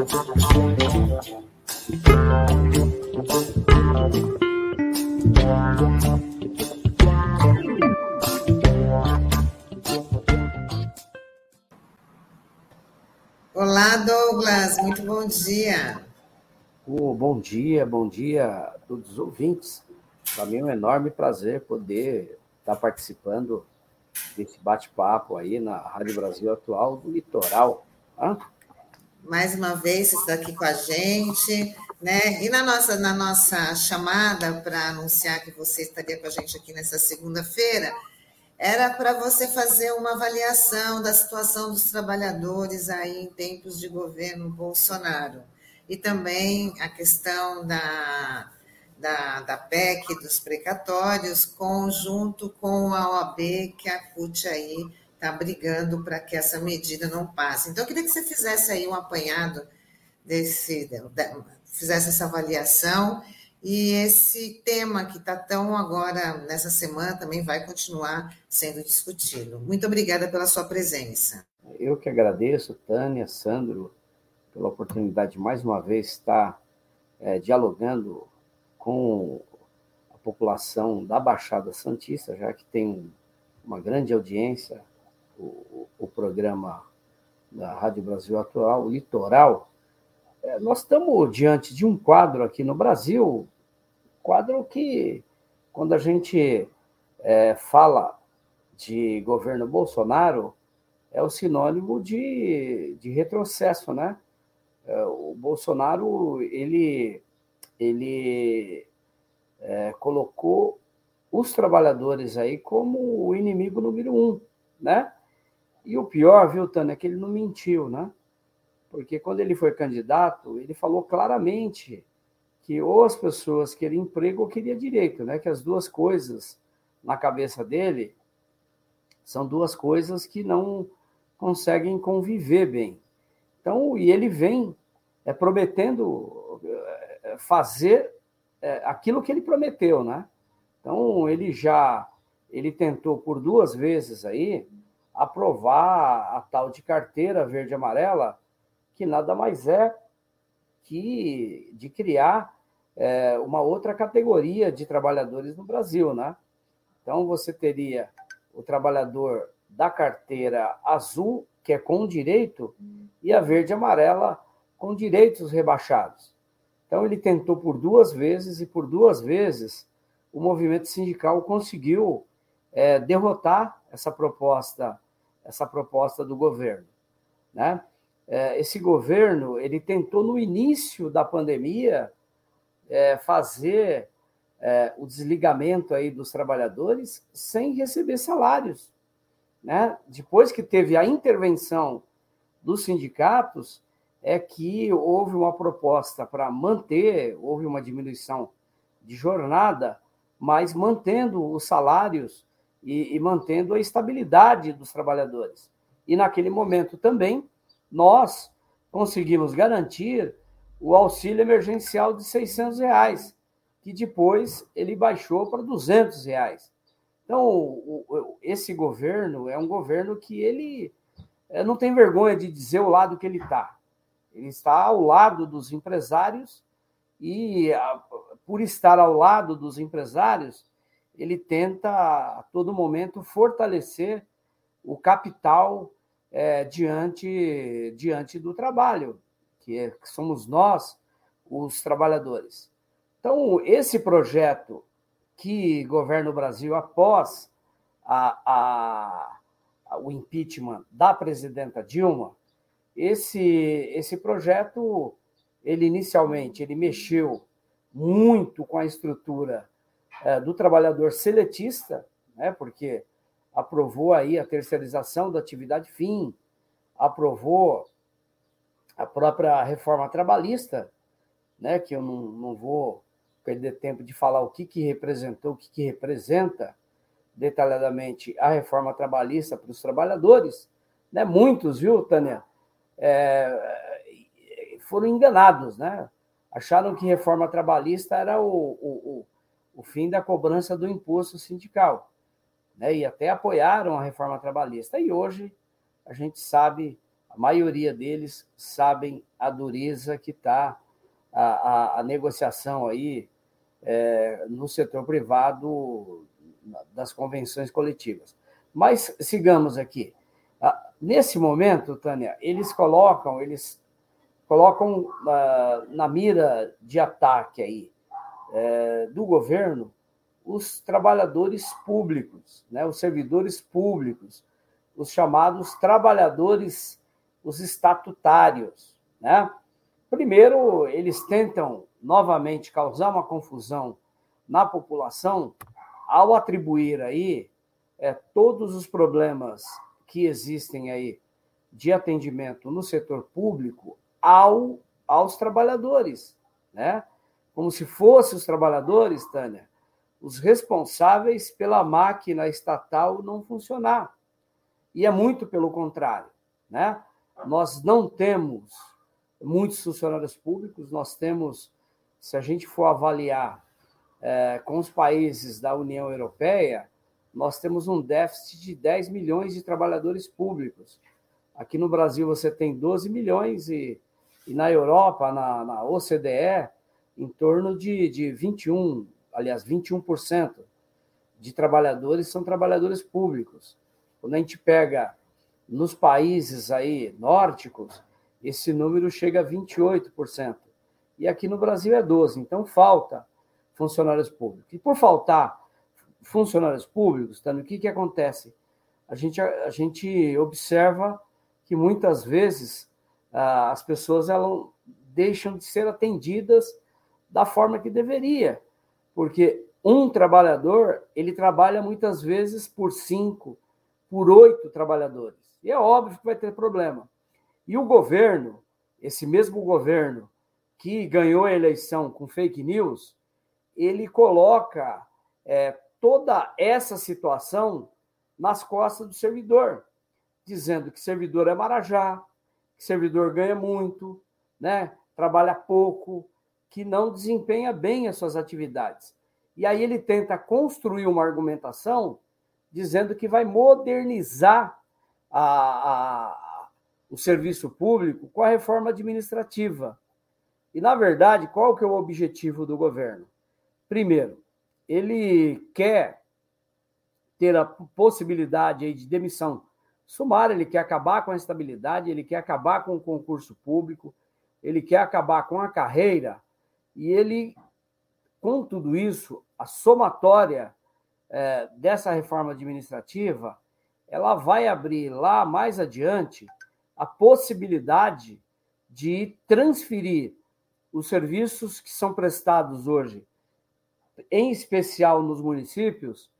Olá, Douglas, muito bom dia. Oh, bom dia, bom dia a todos os ouvintes. Para mim é um enorme prazer poder estar participando desse bate-papo aí na Rádio Brasil Atual do Litoral. Hã? Mais uma vez, está aqui com a gente, né? E na nossa, na nossa chamada para anunciar que você estaria com a gente aqui nessa segunda-feira, era para você fazer uma avaliação da situação dos trabalhadores aí em tempos de governo Bolsonaro. E também a questão da, da, da PEC dos precatórios, conjunto com a OAB, que a CUT aí está brigando para que essa medida não passe. Então, eu queria que você fizesse aí um apanhado desse, fizesse essa avaliação e esse tema que está tão agora, nessa semana, também vai continuar sendo discutido. Muito obrigada pela sua presença. Eu que agradeço, Tânia, Sandro, pela oportunidade de mais uma vez estar é, dialogando com a população da Baixada Santista, já que tem uma grande audiência, o, o programa da Rádio Brasil Atual, o Litoral. É, nós estamos diante de um quadro aqui no Brasil Quadro que, quando a gente é, fala de governo Bolsonaro, é o sinônimo de, de retrocesso, né? É, o Bolsonaro, ele, ele é, colocou os trabalhadores aí como o inimigo número um, né? E o pior, viu, Tânia, é que ele não mentiu, né? Porque quando ele foi candidato, ele falou claramente que ou as pessoas queriam emprego ou queriam direito, né? Que as duas coisas na cabeça dele são duas coisas que não conseguem conviver bem. Então, e ele vem é, prometendo é, fazer é, aquilo que ele prometeu, né? Então, ele já ele tentou por duas vezes aí aprovar a tal de carteira verde amarela, que nada mais é que de criar é, uma outra categoria de trabalhadores no Brasil, né? Então você teria o trabalhador da carteira azul, que é com direito, e a verde amarela com direitos rebaixados. Então ele tentou por duas vezes e por duas vezes o movimento sindical conseguiu é, derrotar essa proposta, essa proposta do governo, né? É, esse governo ele tentou no início da pandemia é, fazer é, o desligamento aí dos trabalhadores sem receber salários. Né? Depois que teve a intervenção dos sindicatos, é que houve uma proposta para manter, houve uma diminuição de jornada, mas mantendo os salários e, e mantendo a estabilidade dos trabalhadores. E naquele momento também, nós conseguimos garantir o auxílio emergencial de 600 reais, que depois ele baixou para 200 reais. Então, esse governo é um governo que ele é, não tem vergonha de dizer o lado que ele está. Ele está ao lado dos empresários e, por estar ao lado dos empresários, ele tenta a todo momento fortalecer o capital é, diante, diante do trabalho que, é, que somos nós, os trabalhadores. Então, esse projeto que governa o Brasil após a, a, o impeachment da presidenta Dilma, esse, esse projeto, ele inicialmente, ele mexeu muito com a estrutura é, do trabalhador seletista, né, porque aprovou aí a terceirização da atividade fim, aprovou a própria reforma trabalhista, né, que eu não, não vou perder tempo de falar o que, que representou, o que, que representa detalhadamente a reforma trabalhista para os trabalhadores, né, muitos, viu, Tânia, é, foram enganados, né? Acharam que reforma trabalhista era o, o, o, fim da cobrança do imposto sindical, né? E até apoiaram a reforma trabalhista. E hoje a gente sabe a maioria deles sabem a dureza que está a, a, a, negociação aí é, no setor privado das convenções coletivas. Mas sigamos aqui. Nesse momento, Tânia, eles colocam, eles colocam uh, na mira de ataque aí uh, do governo os trabalhadores públicos, né, os servidores públicos, os chamados trabalhadores, os estatutários. Né? Primeiro, eles tentam novamente causar uma confusão na população ao atribuir aí é, todos os problemas que existem aí de atendimento no setor público ao, aos trabalhadores, né? Como se fossem os trabalhadores, Tânia, os responsáveis pela máquina estatal não funcionar. E é muito pelo contrário, né? Nós não temos muitos funcionários públicos, nós temos, se a gente for avaliar é, com os países da União Europeia, nós temos um déficit de 10 milhões de trabalhadores públicos. Aqui no Brasil você tem 12 milhões e, e na Europa, na, na, OCDE, em torno de, de 21, aliás, 21% de trabalhadores são trabalhadores públicos. Quando a gente pega nos países aí nórdicos, esse número chega a 28%. E aqui no Brasil é 12%. Então falta funcionários públicos. E por faltar funcionários públicos, tá, o que, que acontece? A gente, a gente observa que muitas vezes ah, as pessoas elas deixam de ser atendidas da forma que deveria, porque um trabalhador ele trabalha muitas vezes por cinco, por oito trabalhadores. E é óbvio que vai ter problema. E o governo, esse mesmo governo que ganhou a eleição com fake news, ele coloca é, toda essa situação nas costas do servidor, dizendo que servidor é marajá, que servidor ganha muito, né? trabalha pouco, que não desempenha bem as suas atividades. E aí ele tenta construir uma argumentação dizendo que vai modernizar a, a, o serviço público com a reforma administrativa. E, na verdade, qual que é o objetivo do governo? Primeiro, ele quer ter a possibilidade de demissão sumária, ele quer acabar com a estabilidade, ele quer acabar com o concurso público, ele quer acabar com a carreira, e ele, com tudo isso, a somatória é, dessa reforma administrativa, ela vai abrir lá mais adiante a possibilidade de transferir os serviços que são prestados hoje em especial nos municípios,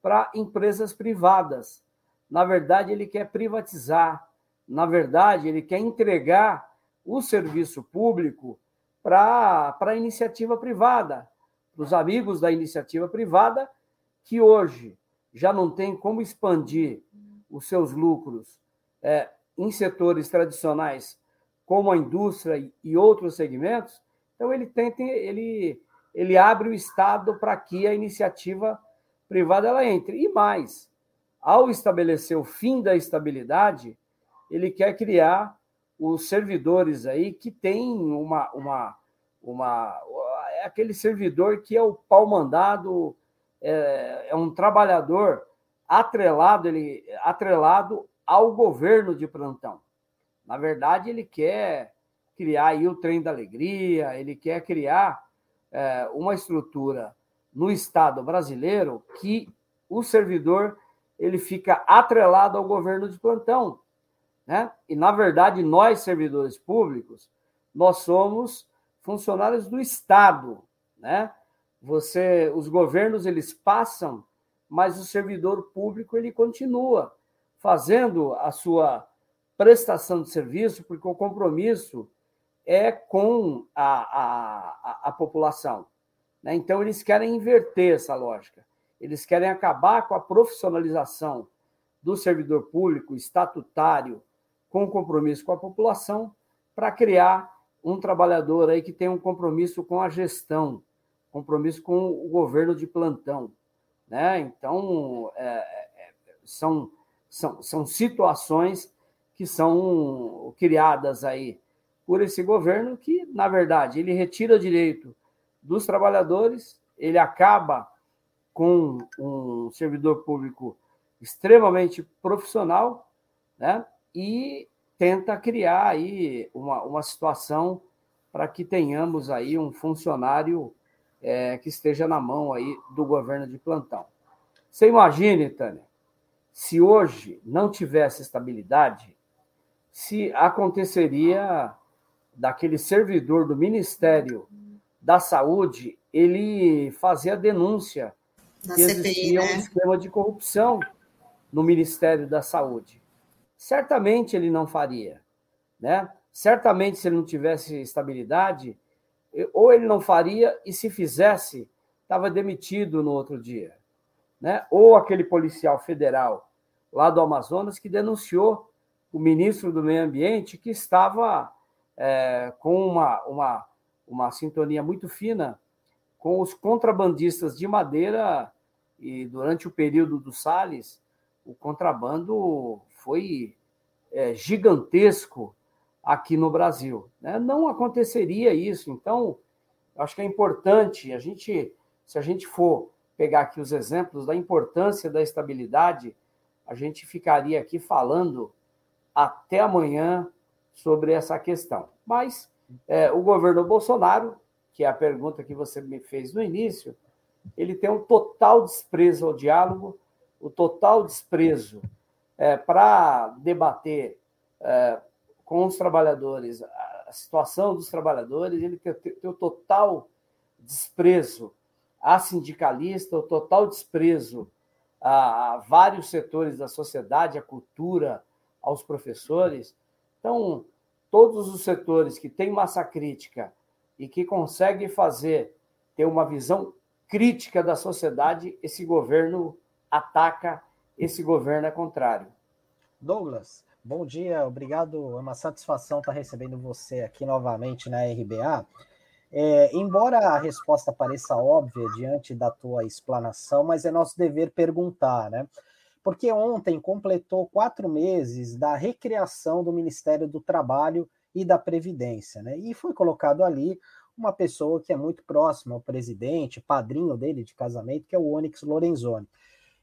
para empresas privadas. Na verdade, ele quer privatizar, na verdade, ele quer entregar o serviço público para a iniciativa privada, para os amigos da iniciativa privada, que hoje já não tem como expandir os seus lucros é, em setores tradicionais, como a indústria e outros segmentos, então ele tenta, ele ele abre o Estado para que a iniciativa privada ela entre. E mais, ao estabelecer o fim da estabilidade, ele quer criar os servidores aí que tem uma, uma, uma é aquele servidor que é o pau mandado, é, é um trabalhador atrelado, ele atrelado ao governo de plantão. Na verdade, ele quer criar aí o trem da alegria, ele quer criar é, uma estrutura no Estado brasileiro que o servidor ele fica atrelado ao governo de plantão. Né? E, na verdade, nós, servidores públicos, nós somos funcionários do Estado. Né? Você, os governos eles passam, mas o servidor público ele continua fazendo a sua prestação de serviço, porque o compromisso é com a, a, a população. Né? Então, eles querem inverter essa lógica. Eles querem acabar com a profissionalização do servidor público estatutário com compromisso com a população para criar um trabalhador aí que tem um compromisso com a gestão, compromisso com o governo de plantão. Né? Então, é, é, são, são, são situações que são criadas aí por esse governo, que, na verdade, ele retira direito dos trabalhadores, ele acaba com um servidor público extremamente profissional, né? E tenta criar aí uma, uma situação para que tenhamos aí um funcionário é, que esteja na mão aí do governo de plantão. Você imagine, Tânia, se hoje não tivesse estabilidade, se aconteceria daquele servidor do Ministério da Saúde ele fazer a denúncia Na que CPI, existia né? um esquema de corrupção no Ministério da Saúde. Certamente ele não faria, né? Certamente se ele não tivesse estabilidade, ou ele não faria e se fizesse, estava demitido no outro dia, né? Ou aquele policial federal lá do Amazonas que denunciou o ministro do Meio Ambiente que estava é, com uma, uma, uma sintonia muito fina com os contrabandistas de madeira e durante o período do Salles, o contrabando foi é, gigantesco aqui no Brasil. Né? Não aconteceria isso. Então, acho que é importante a gente, se a gente for pegar aqui os exemplos da importância da estabilidade, a gente ficaria aqui falando até amanhã sobre essa questão. Mas é, o governo Bolsonaro, que é a pergunta que você me fez no início, ele tem um total desprezo ao diálogo, o total desprezo é, para debater é, com os trabalhadores a situação dos trabalhadores, ele tem, tem o total desprezo a sindicalista, o total desprezo a, a vários setores da sociedade, à cultura, aos professores. Então, todos os setores que têm massa crítica e que conseguem fazer ter uma visão crítica da sociedade, esse governo ataca, esse governo é contrário. Douglas, bom dia, obrigado. É uma satisfação estar recebendo você aqui novamente na RBA. É, embora a resposta pareça óbvia diante da tua explanação, mas é nosso dever perguntar, né? porque ontem completou quatro meses da recriação do Ministério do Trabalho e da Previdência, né? E foi colocado ali uma pessoa que é muito próxima ao presidente, padrinho dele de casamento, que é o Onyx Lorenzoni.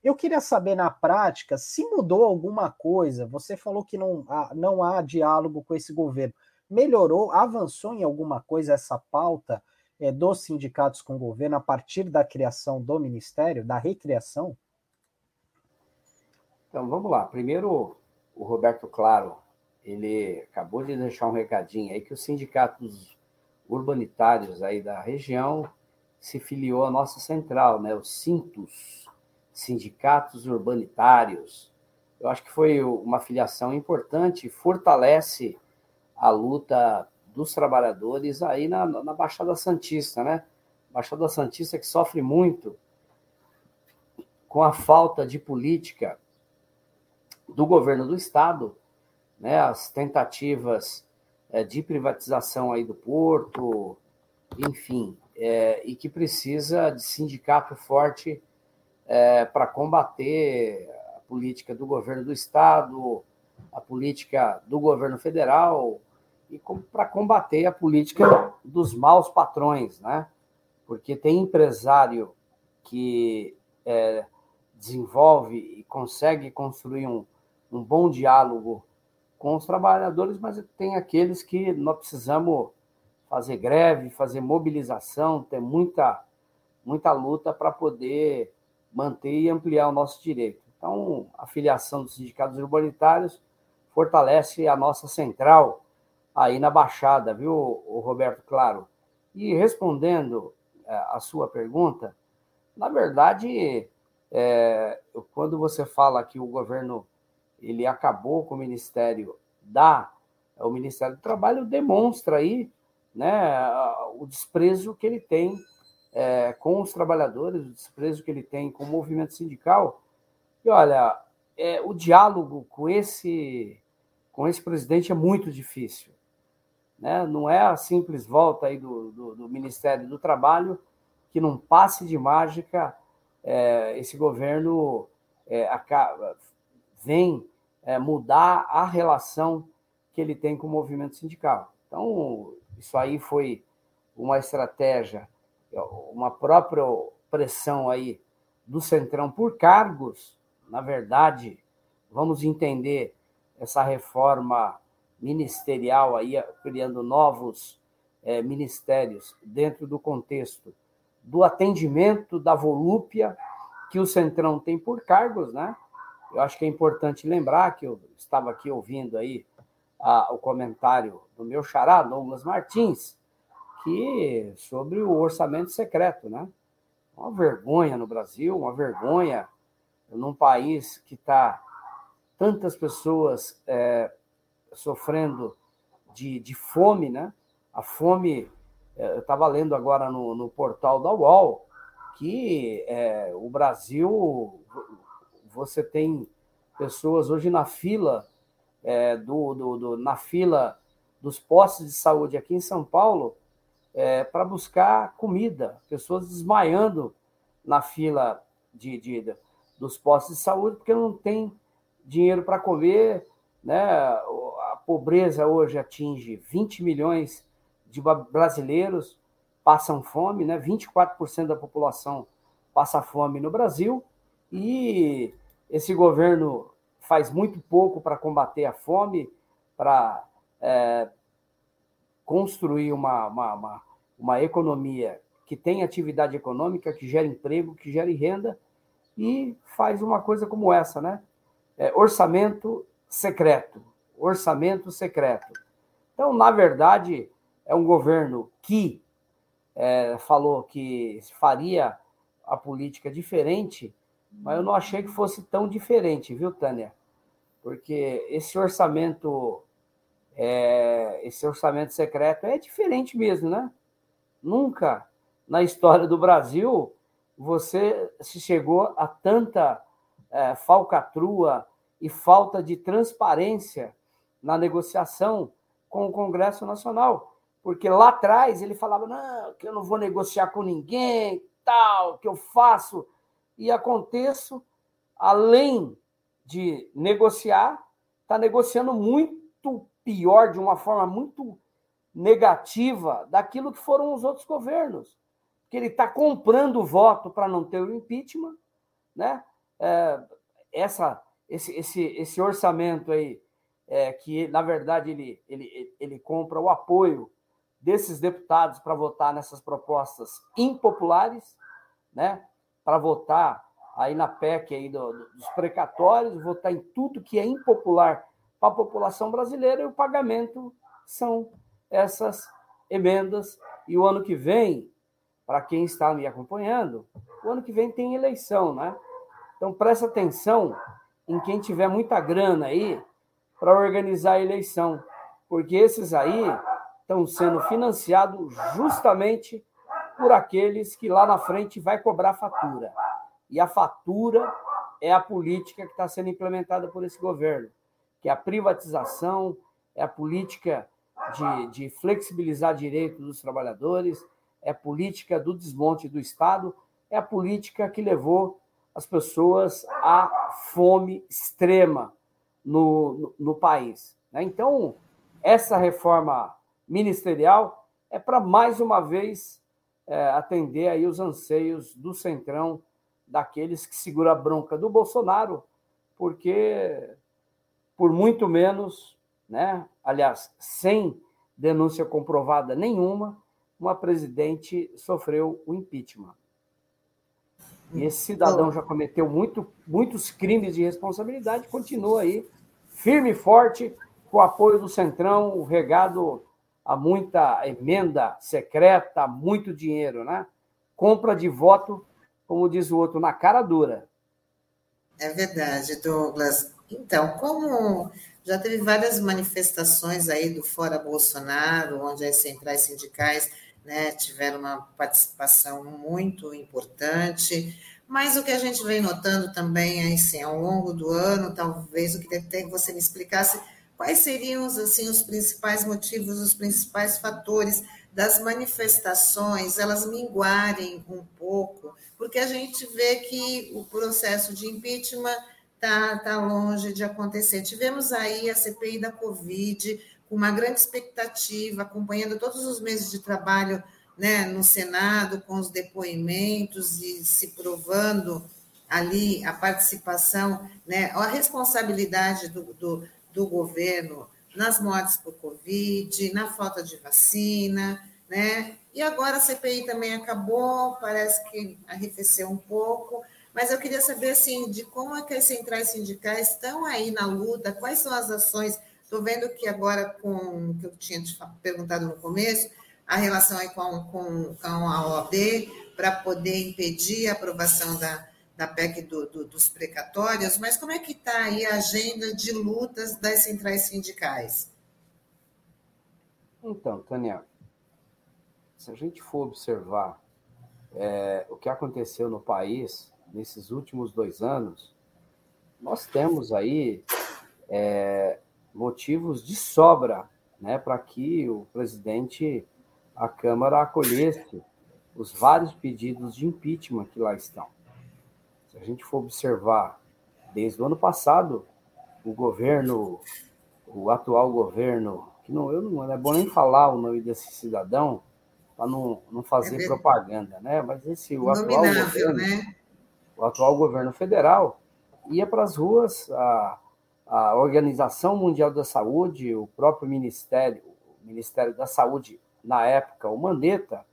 Eu queria saber na prática se mudou alguma coisa. Você falou que não há, não há diálogo com esse governo. Melhorou, avançou em alguma coisa essa pauta é, dos sindicatos com o governo a partir da criação do ministério, da recriação? Então, vamos lá. Primeiro, o Roberto Claro, ele acabou de deixar um recadinho aí que os sindicatos urbanitários aí da região se filiou à nossa central, né? Os Sintos, Sindicatos Urbanitários. Eu acho que foi uma filiação importante, fortalece a luta dos trabalhadores aí na, na Baixada Santista, né? Baixada Santista que sofre muito com a falta de política do governo do estado, né, as tentativas é, de privatização aí do porto, enfim, é, e que precisa de sindicato forte é, para combater a política do governo do estado, a política do governo federal e para combater a política dos maus patrões, né? Porque tem empresário que é, desenvolve e consegue construir um, um bom diálogo com os trabalhadores, mas tem aqueles que nós precisamos fazer greve, fazer mobilização, ter muita, muita luta para poder manter e ampliar o nosso direito. Então, a filiação dos sindicatos urbanitários fortalece a nossa central aí na Baixada, viu, Roberto Claro? E respondendo é, a sua pergunta, na verdade, é, quando você fala que o governo ele acabou com o Ministério da o Ministério do Trabalho demonstra aí né, o desprezo que ele tem é, com os trabalhadores, o desprezo que ele tem com o movimento sindical. E olha, é, o diálogo com esse com esse presidente é muito difícil. Né? Não é a simples volta aí do, do, do Ministério do Trabalho que num passe de mágica é, esse governo é, acaba, vem é, mudar a relação que ele tem com o movimento sindical. Então, isso aí foi uma estratégia, uma própria pressão aí do Centrão por cargos. Na verdade, vamos entender essa reforma ministerial aí, criando novos é, ministérios dentro do contexto do atendimento da volúpia que o Centrão tem por cargos, né? Eu acho que é importante lembrar que eu estava aqui ouvindo aí a, o comentário do meu xará, Douglas Martins, que sobre o orçamento secreto, né? Uma vergonha no Brasil, uma vergonha num país que está tantas pessoas é, sofrendo de, de fome, né? A fome, é, eu estava lendo agora no, no portal da UOL, que é, o Brasil, você tem pessoas hoje na fila é, do, do, do, na fila dos postos de saúde aqui em São Paulo é, para buscar comida, pessoas desmaiando na fila de, de, dos postos de saúde porque não tem dinheiro para comer, né? A pobreza hoje atinge 20 milhões de brasileiros passam fome, né? 24% da população passa fome no Brasil e esse governo faz muito pouco para combater a fome, para é, construir uma, uma, uma, uma economia que tem atividade econômica, que gera emprego, que gere renda, e faz uma coisa como essa, né? É, orçamento secreto. Orçamento secreto. Então, na verdade, é um governo que é, falou que faria a política diferente, mas eu não achei que fosse tão diferente, viu, Tânia? Porque esse orçamento, é, esse orçamento secreto é diferente mesmo, né? Nunca na história do Brasil você se chegou a tanta é, falcatrua e falta de transparência na negociação com o Congresso Nacional porque lá atrás ele falava não, que eu não vou negociar com ninguém, tal, que eu faço e aconteço, além de negociar, está negociando muito pior, de uma forma muito negativa, daquilo que foram os outros governos. Que ele está comprando voto para não ter o impeachment, né? É, essa, esse, esse, esse orçamento aí, é, que na verdade ele, ele, ele compra o apoio desses deputados para votar nessas propostas impopulares, né? Para votar aí na PEC aí do, dos precatórios, votar em tudo que é impopular para a população brasileira e o pagamento são essas emendas. E o ano que vem, para quem está me acompanhando, o ano que vem tem eleição, né? Então presta atenção em quem tiver muita grana aí para organizar a eleição, porque esses aí estão sendo financiados justamente por aqueles que lá na frente vai cobrar fatura. E a fatura é a política que está sendo implementada por esse governo, que é a privatização, é a política de, de flexibilizar direitos dos trabalhadores, é a política do desmonte do Estado, é a política que levou as pessoas à fome extrema no, no, no país. Né? Então, essa reforma ministerial é para mais uma vez é, atender aí os anseios do centrão daqueles que segura a bronca do Bolsonaro, porque por muito menos, né, aliás, sem denúncia comprovada nenhuma, uma presidente sofreu o impeachment. E esse cidadão já cometeu muito, muitos crimes de responsabilidade, continua aí firme e forte, com o apoio do Centrão, regado há muita emenda secreta, muito dinheiro, né? Compra de voto, como diz o outro, na cara dura. É verdade, Douglas. Então, como já teve várias manifestações aí do Fora Bolsonaro, onde as centrais sindicais né, tiveram uma participação muito importante, mas o que a gente vem notando também, assim, ao longo do ano, talvez o que até que você me explicasse Quais seriam assim, os principais motivos, os principais fatores das manifestações elas minguarem um pouco? Porque a gente vê que o processo de impeachment está tá longe de acontecer. Tivemos aí a CPI da Covid, com uma grande expectativa, acompanhando todos os meses de trabalho né, no Senado, com os depoimentos e se provando ali a participação, né, a responsabilidade do, do, do governo nas mortes por Covid, na falta de vacina, né? E agora a CPI também acabou, parece que arrefeceu um pouco, mas eu queria saber assim, de como é que as centrais sindicais estão aí na luta, quais são as ações. Estou vendo que agora, com o que eu tinha te perguntado no começo, a relação aí com, com, com a OAB para poder impedir a aprovação da, da PEC do, do, dos precatórios, mas como é que está aí a agenda de lutas das centrais sindicais? Então, Tânia, se a gente for observar é, o que aconteceu no país nesses últimos dois anos, nós temos aí é, motivos de sobra né, para que o presidente, a Câmara, acolhesse os vários pedidos de impeachment que lá estão. Se a gente for observar, desde o ano passado, o governo, o atual governo, que não, eu não é bom nem falar o nome desse cidadão, para não, não fazer é propaganda, né? Mas esse o atual governo, né? O atual governo federal ia para as ruas, a, a Organização Mundial da Saúde, o próprio Ministério, o Ministério da Saúde na época, o Mandetta,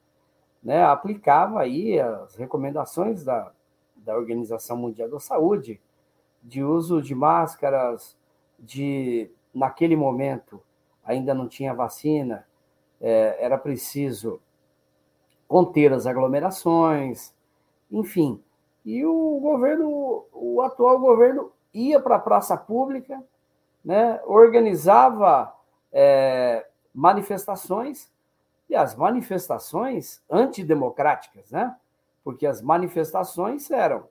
né, aplicava aí as recomendações da, da Organização Mundial da Saúde de uso de máscaras, de naquele momento ainda não tinha vacina, é, era preciso conter as aglomerações, enfim. E o governo, o atual governo ia para a praça pública, né, organizava é, manifestações, e as manifestações antidemocráticas, né? Porque as manifestações eram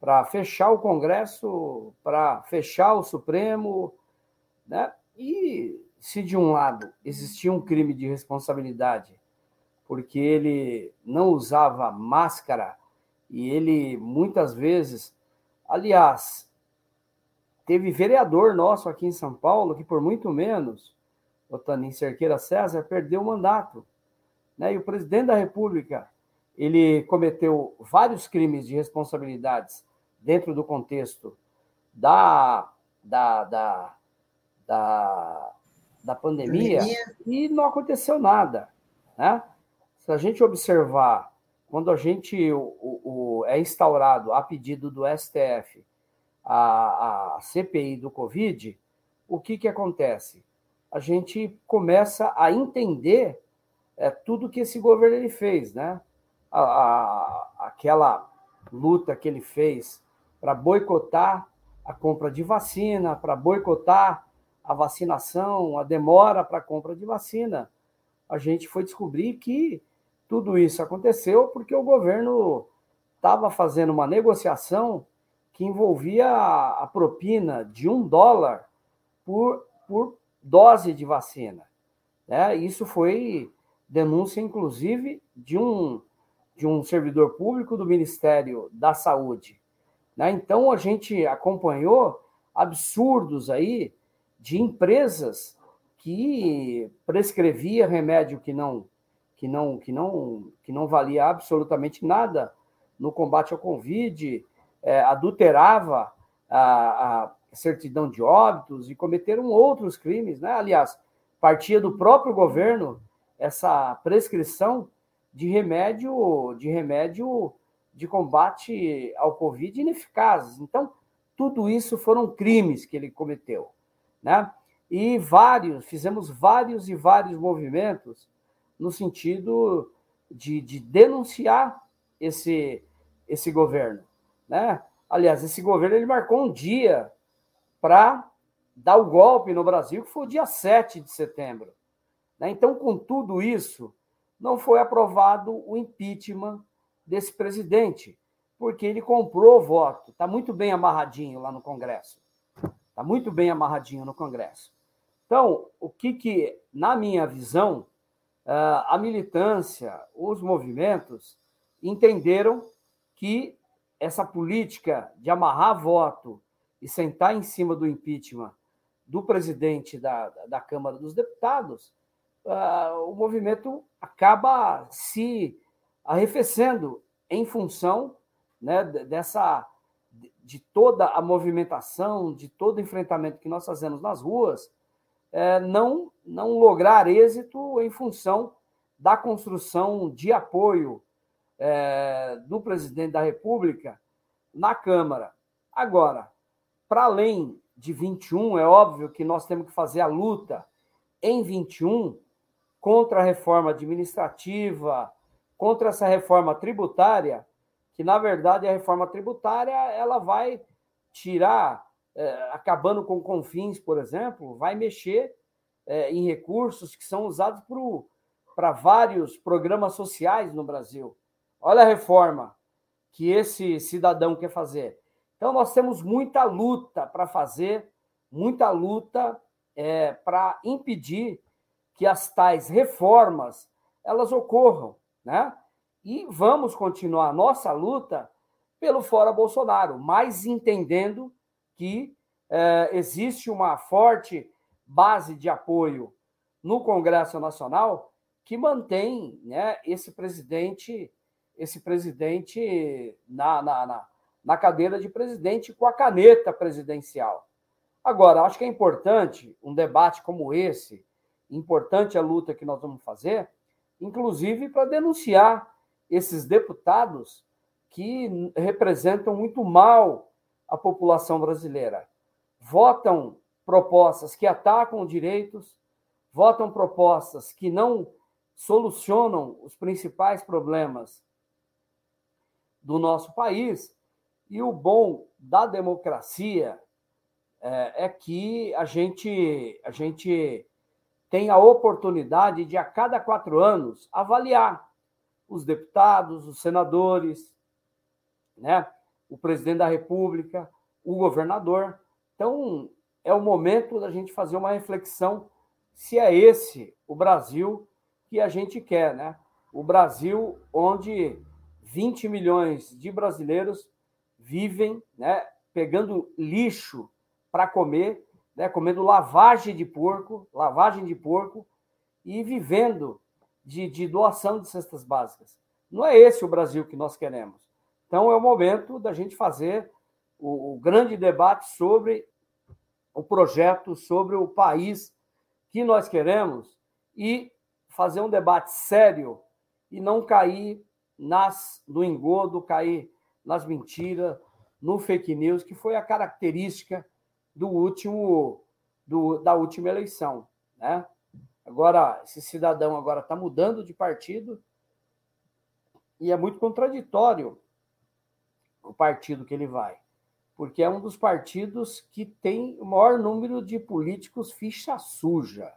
para fechar o Congresso, para fechar o Supremo, né? E se de um lado existia um crime de responsabilidade porque ele não usava máscara e ele muitas vezes, aliás, teve vereador nosso aqui em São Paulo que por muito menos, o Tanin Cerqueira César, perdeu o mandato. Né? E o presidente da República, ele cometeu vários crimes de responsabilidades dentro do contexto da, da, da, da, da pandemia, pandemia, e não aconteceu nada. Né? se a gente observar, quando a gente o, o, é instaurado a pedido do STF a, a CPI do Covid, o que, que acontece? A gente começa a entender é, tudo que esse governo ele fez, né? A, a, aquela luta que ele fez para boicotar a compra de vacina, para boicotar a vacinação, a demora para a compra de vacina, a gente foi descobrir que tudo isso aconteceu porque o governo estava fazendo uma negociação que envolvia a propina de um dólar por, por dose de vacina. Né? Isso foi denúncia, inclusive, de um, de um servidor público do Ministério da Saúde. Né? Então, a gente acompanhou absurdos aí de empresas que prescrevia remédio que não que não, que não, que não valia absolutamente nada no combate ao Covid, é, adulterava a, a, certidão de óbitos e cometeram outros crimes, né? Aliás, partia do próprio governo essa prescrição de remédio, de remédio de combate ao Covid ineficazes. Então, tudo isso foram crimes que ele cometeu, né? E vários, fizemos vários e vários movimentos no sentido de, de denunciar esse, esse governo. Né? Aliás, esse governo ele marcou um dia para dar o golpe no Brasil, que foi o dia 7 de setembro. Né? Então, com tudo isso, não foi aprovado o impeachment desse presidente, porque ele comprou o voto. Está muito bem amarradinho lá no Congresso. Está muito bem amarradinho no Congresso. Então, o que, que na minha visão, a militância, os movimentos entenderam que essa política de amarrar voto e sentar em cima do impeachment do presidente da, da Câmara dos Deputados, uh, o movimento acaba se arrefecendo em função né, dessa de toda a movimentação, de todo o enfrentamento que nós fazemos nas ruas, é, não, não lograr êxito em função da construção de apoio é, do presidente da República na Câmara. Agora, para além de 21, é óbvio que nós temos que fazer a luta em 21 contra a reforma administrativa, contra essa reforma tributária, que na verdade a reforma tributária ela vai tirar, acabando com confins, por exemplo, vai mexer é, em recursos que são usados para vários programas sociais no Brasil. Olha a reforma que esse cidadão quer fazer. Então, nós temos muita luta para fazer, muita luta é, para impedir que as tais reformas elas ocorram, né? E vamos continuar a nossa luta pelo fora Bolsonaro, mas entendendo que é, existe uma forte base de apoio no Congresso Nacional que mantém né, esse presidente esse presidente na, na, na, na cadeira de presidente com a caneta presidencial. Agora, acho que é importante um debate como esse, importante a luta que nós vamos fazer, inclusive para denunciar esses deputados que representam muito mal a população brasileira. Votam propostas que atacam direitos, votam propostas que não solucionam os principais problemas do nosso país. E o bom da democracia é, é que a gente, a gente tem a oportunidade de, a cada quatro anos, avaliar os deputados, os senadores, né? O presidente da República, o governador. Então, é o momento da gente fazer uma reflexão se é esse o Brasil que a gente quer, né? O Brasil onde 20 milhões de brasileiros vivem né, pegando lixo para comer, né, comendo lavagem de porco, lavagem de porco e vivendo de, de doação de cestas básicas. Não é esse o Brasil que nós queremos. Então é o momento da gente fazer o, o grande debate sobre o projeto, sobre o país que nós queremos e fazer um debate sério e não cair nas, no engodo, cair nas mentiras, no fake news, que foi a característica do último do, da última eleição, né? Agora esse cidadão agora está mudando de partido e é muito contraditório o partido que ele vai, porque é um dos partidos que tem o maior número de políticos ficha suja,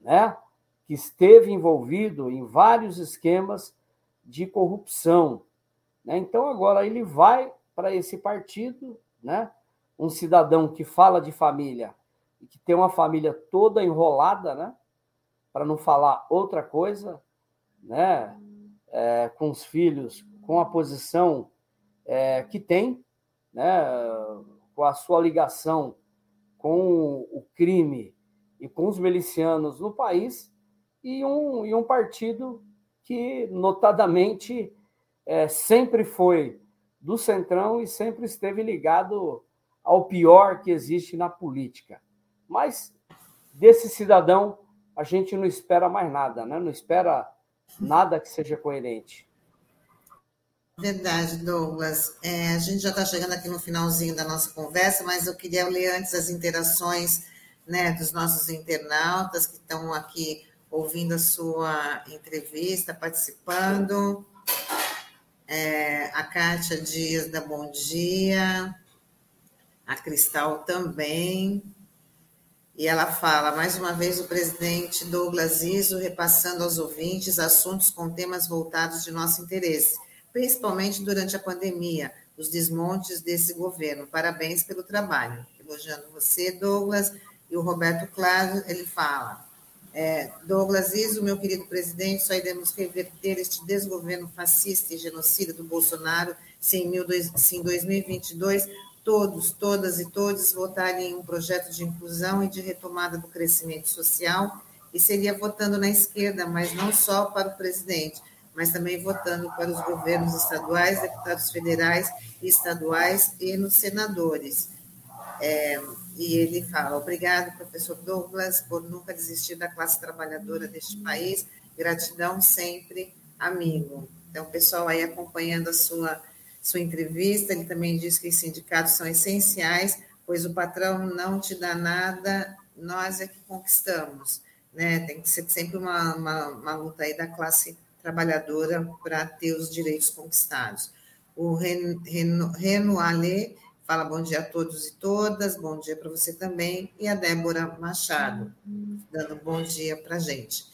né? Que esteve envolvido em vários esquemas de corrupção. Né? Então, agora ele vai para esse partido, né? um cidadão que fala de família e que tem uma família toda enrolada, né? para não falar outra coisa, né? É, com os filhos, com a posição é, que tem, né? com a sua ligação com o crime e com os milicianos no país, e um, e um partido que, notadamente, é, sempre foi do Centrão e sempre esteve ligado ao pior que existe na política. Mas desse cidadão a gente não espera mais nada, né? não espera nada que seja coerente. Verdade, Douglas. É, a gente já está chegando aqui no finalzinho da nossa conversa, mas eu queria ler antes as interações né, dos nossos internautas que estão aqui ouvindo a sua entrevista, participando. É, a Kátia Dias da Bom Dia, a Cristal também. E ela fala, mais uma vez, o presidente Douglas Iso repassando aos ouvintes assuntos com temas voltados de nosso interesse, principalmente durante a pandemia, os desmontes desse governo. Parabéns pelo trabalho. Elogiando você, Douglas. E o Roberto Claro, ele fala, é, Douglas Iso, meu querido presidente, só iremos reverter este desgoverno fascista e genocida do Bolsonaro se em, 2022 todos, todas e todos votarem em um projeto de inclusão e de retomada do crescimento social, e seria votando na esquerda, mas não só para o presidente, mas também votando para os governos estaduais, deputados federais e estaduais e nos senadores. É, e ele fala: obrigado, professor Douglas, por nunca desistir da classe trabalhadora deste país. Gratidão sempre, amigo. Então, pessoal aí acompanhando a sua, sua entrevista, ele também diz que os sindicatos são essenciais, pois o patrão não te dá nada, nós é que conquistamos. Né? Tem que ser sempre uma, uma, uma luta aí da classe trabalhadora para ter os direitos conquistados. O Reno Ale fala bom dia a todos e todas, bom dia para você também, e a Débora Machado, dando bom dia para a gente.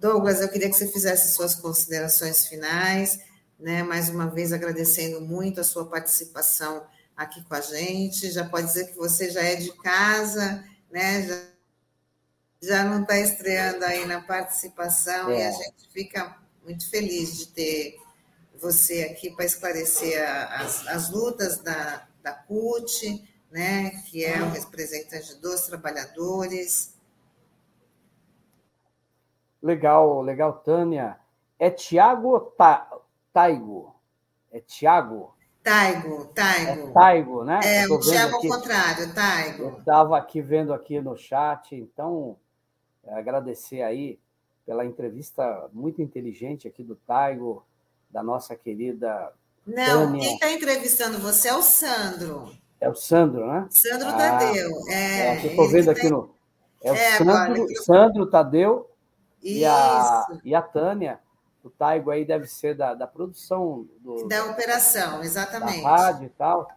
Douglas, eu queria que você fizesse suas considerações finais, né? Mais uma vez agradecendo muito a sua participação aqui com a gente. Já pode dizer que você já é de casa, né? Já, já não está estreando aí na participação é. e a gente fica muito feliz de ter você aqui para esclarecer as, as lutas da, da CUT, né, que é o representante dos trabalhadores. Legal, legal, Tânia. É Tiago Ta, Taigo? É Tiago? Taigo, Taigo. É Taigo, né? É, o Tiago ao contrário, Taigo. Eu estava aqui vendo aqui no chat, então agradecer aí pela entrevista muito inteligente aqui do Taigo, da nossa querida. Não, Tânia. quem está entrevistando você é o Sandro. É o Sandro, né? Sandro ah, Tadeu. É, é estou vendo aqui no. É o é, Sandro, agora, Sandro Tadeu e a, e a Tânia. O Taigo aí deve ser da, da produção do, da operação, exatamente. Da rádio e tal.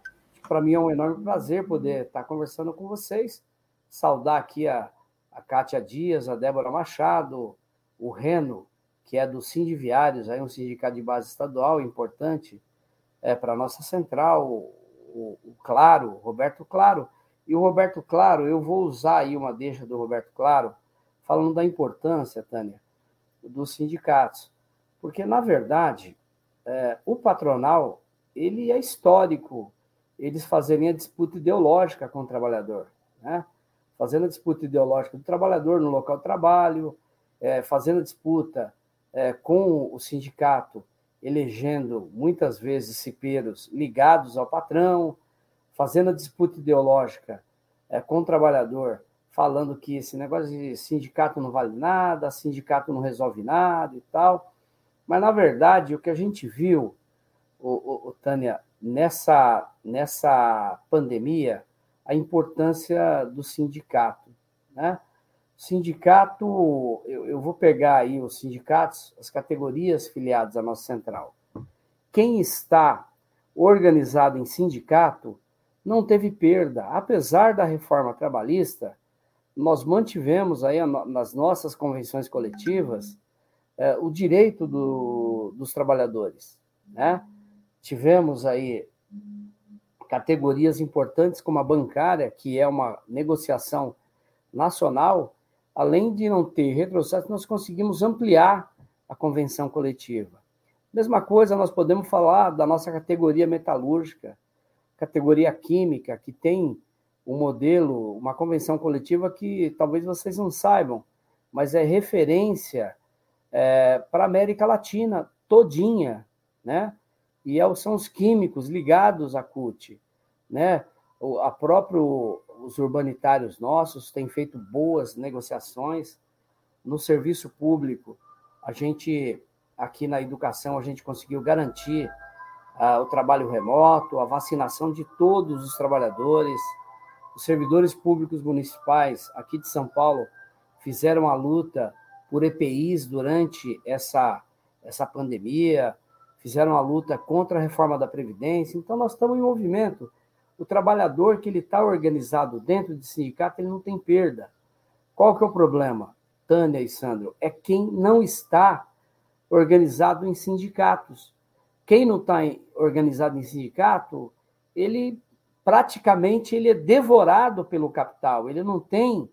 Para mim é um enorme prazer poder estar conversando com vocês. Saudar aqui a, a Kátia Dias, a Débora Machado, o Reno, que é do Sindiviários, aí um sindicato de base estadual importante é, para a nossa central, o, o, Claro, Roberto Claro. E o Roberto Claro, eu vou usar aí uma deixa do Roberto Claro, falando da importância, Tânia, dos sindicatos. Porque, na verdade, é, o patronal, ele é histórico, eles fazerem a disputa ideológica com o trabalhador, né? fazendo a disputa ideológica do trabalhador no local de trabalho, é, fazendo disputa é, com o sindicato, elegendo muitas vezes cipeiros ligados ao patrão, fazendo a disputa ideológica é, com o trabalhador, falando que esse negócio de sindicato não vale nada, sindicato não resolve nada e tal. Mas, na verdade, o que a gente viu, o, o, o Tânia, nessa, nessa pandemia, a importância do sindicato. Né? Sindicato, eu, eu vou pegar aí os sindicatos, as categorias filiadas à nossa central. Quem está organizado em sindicato não teve perda. Apesar da reforma trabalhista, nós mantivemos aí nas nossas convenções coletivas é, o direito do, dos trabalhadores. Né? Tivemos aí categorias importantes como a bancária, que é uma negociação nacional, além de não ter retrocesso, nós conseguimos ampliar a convenção coletiva. Mesma coisa, nós podemos falar da nossa categoria metalúrgica, categoria química, que tem um modelo, uma convenção coletiva que talvez vocês não saibam, mas é referência é, para a América Latina todinha, né? E é, são os químicos ligados à CUT, né? A próprio os urbanitários nossos têm feito boas negociações. No serviço público, a gente, aqui na educação, a gente conseguiu garantir uh, o trabalho remoto, a vacinação de todos os trabalhadores. Os servidores públicos municipais aqui de São Paulo fizeram a luta por EPIs durante essa, essa pandemia, fizeram a luta contra a reforma da Previdência. Então, nós estamos em movimento o trabalhador que ele está organizado dentro de sindicato, ele não tem perda. Qual que é o problema, Tânia e Sandro? É quem não está organizado em sindicatos. Quem não está organizado em sindicato, ele praticamente ele é devorado pelo capital, ele não tem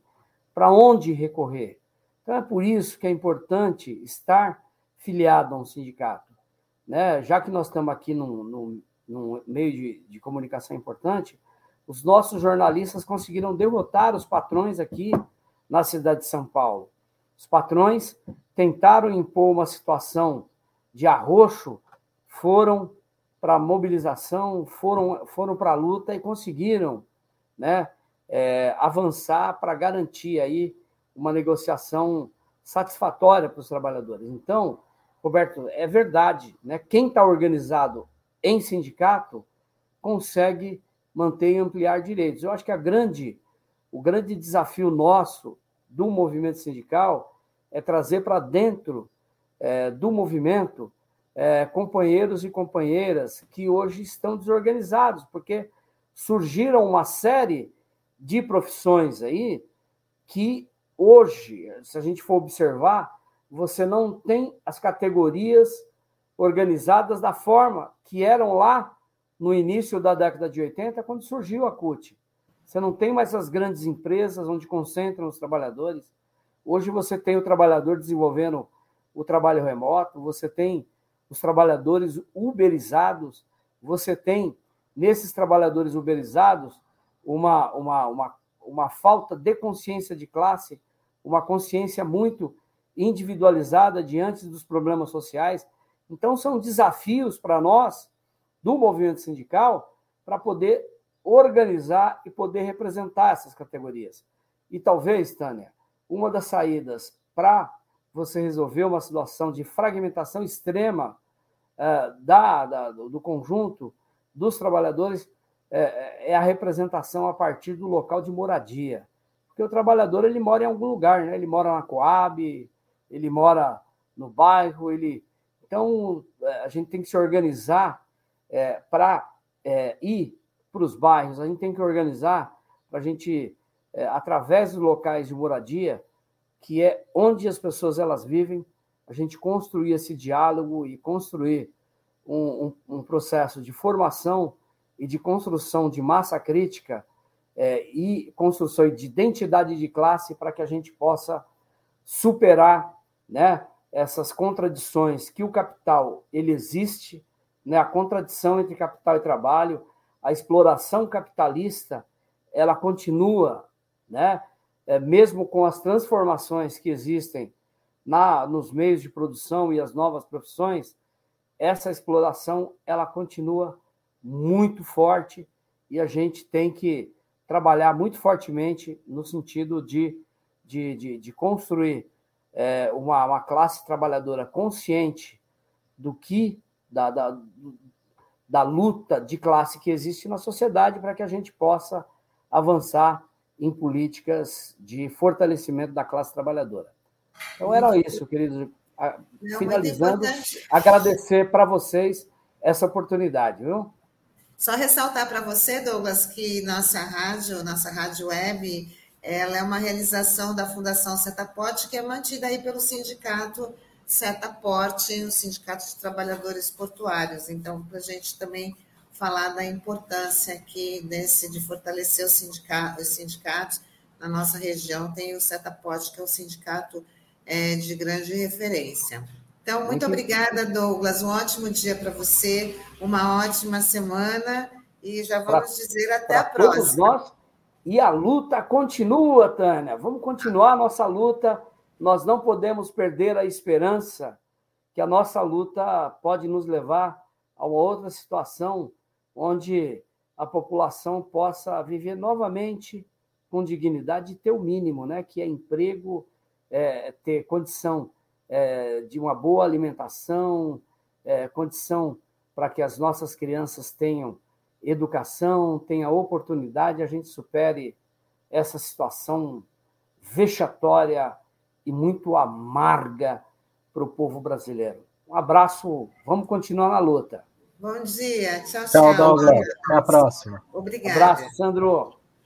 para onde recorrer. Então é por isso que é importante estar filiado a um sindicato. Né? Já que nós estamos aqui num, num num meio de, de comunicação importante, os nossos jornalistas conseguiram derrotar os patrões aqui na cidade de São Paulo. Os patrões tentaram impor uma situação de arroxo, foram para a mobilização, foram, foram para a luta e conseguiram né, é, avançar para garantir aí uma negociação satisfatória para os trabalhadores. Então, Roberto, é verdade, né? Quem está organizado em sindicato consegue manter e ampliar direitos. Eu acho que a grande, o grande desafio nosso do movimento sindical é trazer para dentro é, do movimento é, companheiros e companheiras que hoje estão desorganizados, porque surgiram uma série de profissões aí que hoje, se a gente for observar, você não tem as categorias organizadas da forma que eram lá no início da década de 80, quando surgiu a CUT. Você não tem mais as grandes empresas onde concentram os trabalhadores. Hoje você tem o trabalhador desenvolvendo o trabalho remoto, você tem os trabalhadores uberizados, você tem nesses trabalhadores uberizados uma, uma, uma, uma falta de consciência de classe, uma consciência muito individualizada diante dos problemas sociais. Então, são desafios para nós, do movimento sindical, para poder organizar e poder representar essas categorias. E talvez, Tânia, uma das saídas para você resolver uma situação de fragmentação extrema uh, da, da, do conjunto dos trabalhadores é, é, a representação a partir do local de moradia. Porque o trabalhador ele mora em algum lugar, né? ele mora na Coab, ele mora no bairro, ele. Então, é, a gente tem que se organizar é, para é, ir para os bairros, a gente tem que organizar para a gente, é, através dos locais de moradia, que é onde as pessoas elas vivem, a gente construir esse diálogo e construir um, um, um processo de formação e de construção de massa crítica é, e construção de identidade de classe para que a gente possa superar né, essas contradições que o capital ele existe, né, a contradição entre capital e trabalho, a exploração capitalista, ela continua, né, é, mesmo com as transformações que existem na, nos meios de produção e as novas profissões, essa exploração ela continua muito forte e a gente tem que trabalhar muito fortemente no sentido de, de, de, de construir é, uma, uma classe trabalhadora consciente do que da, da, da luta de classe que existe na sociedade para que a gente possa avançar em políticas de fortalecimento da classe trabalhadora. Então era isso, queridos. Finalizando, agradecer para vocês essa oportunidade, viu? Só ressaltar para você, Douglas, que nossa rádio, nossa rádio web, ela é uma realização da Fundação Setaporte, que é mantida aí pelo sindicato Setaporte, o Sindicato de Trabalhadores Portuários. Então, para a gente também falar da importância aqui desse, de fortalecer o sindicato, os sindicatos na nossa região, tem o Setaporte, que é um sindicato é, de grande referência. Então, muito, muito obrigada, Douglas. Um ótimo dia para você, uma ótima semana e já vamos pra, dizer até a próxima. Nós, e a luta continua, Tânia. Vamos continuar a nossa luta. Nós não podemos perder a esperança que a nossa luta pode nos levar a uma outra situação onde a população possa viver novamente com dignidade e ter o mínimo, né? que é emprego, é, ter condição é, de uma boa alimentação, é, condição para que as nossas crianças tenham educação, tenham oportunidade, a gente supere essa situação vexatória e muito amarga para o povo brasileiro. Um abraço, vamos continuar na luta. Bom dia, tchau, tchau. Tchau, Douglas. Até a próxima. Obrigada. Um abraço, Sandro.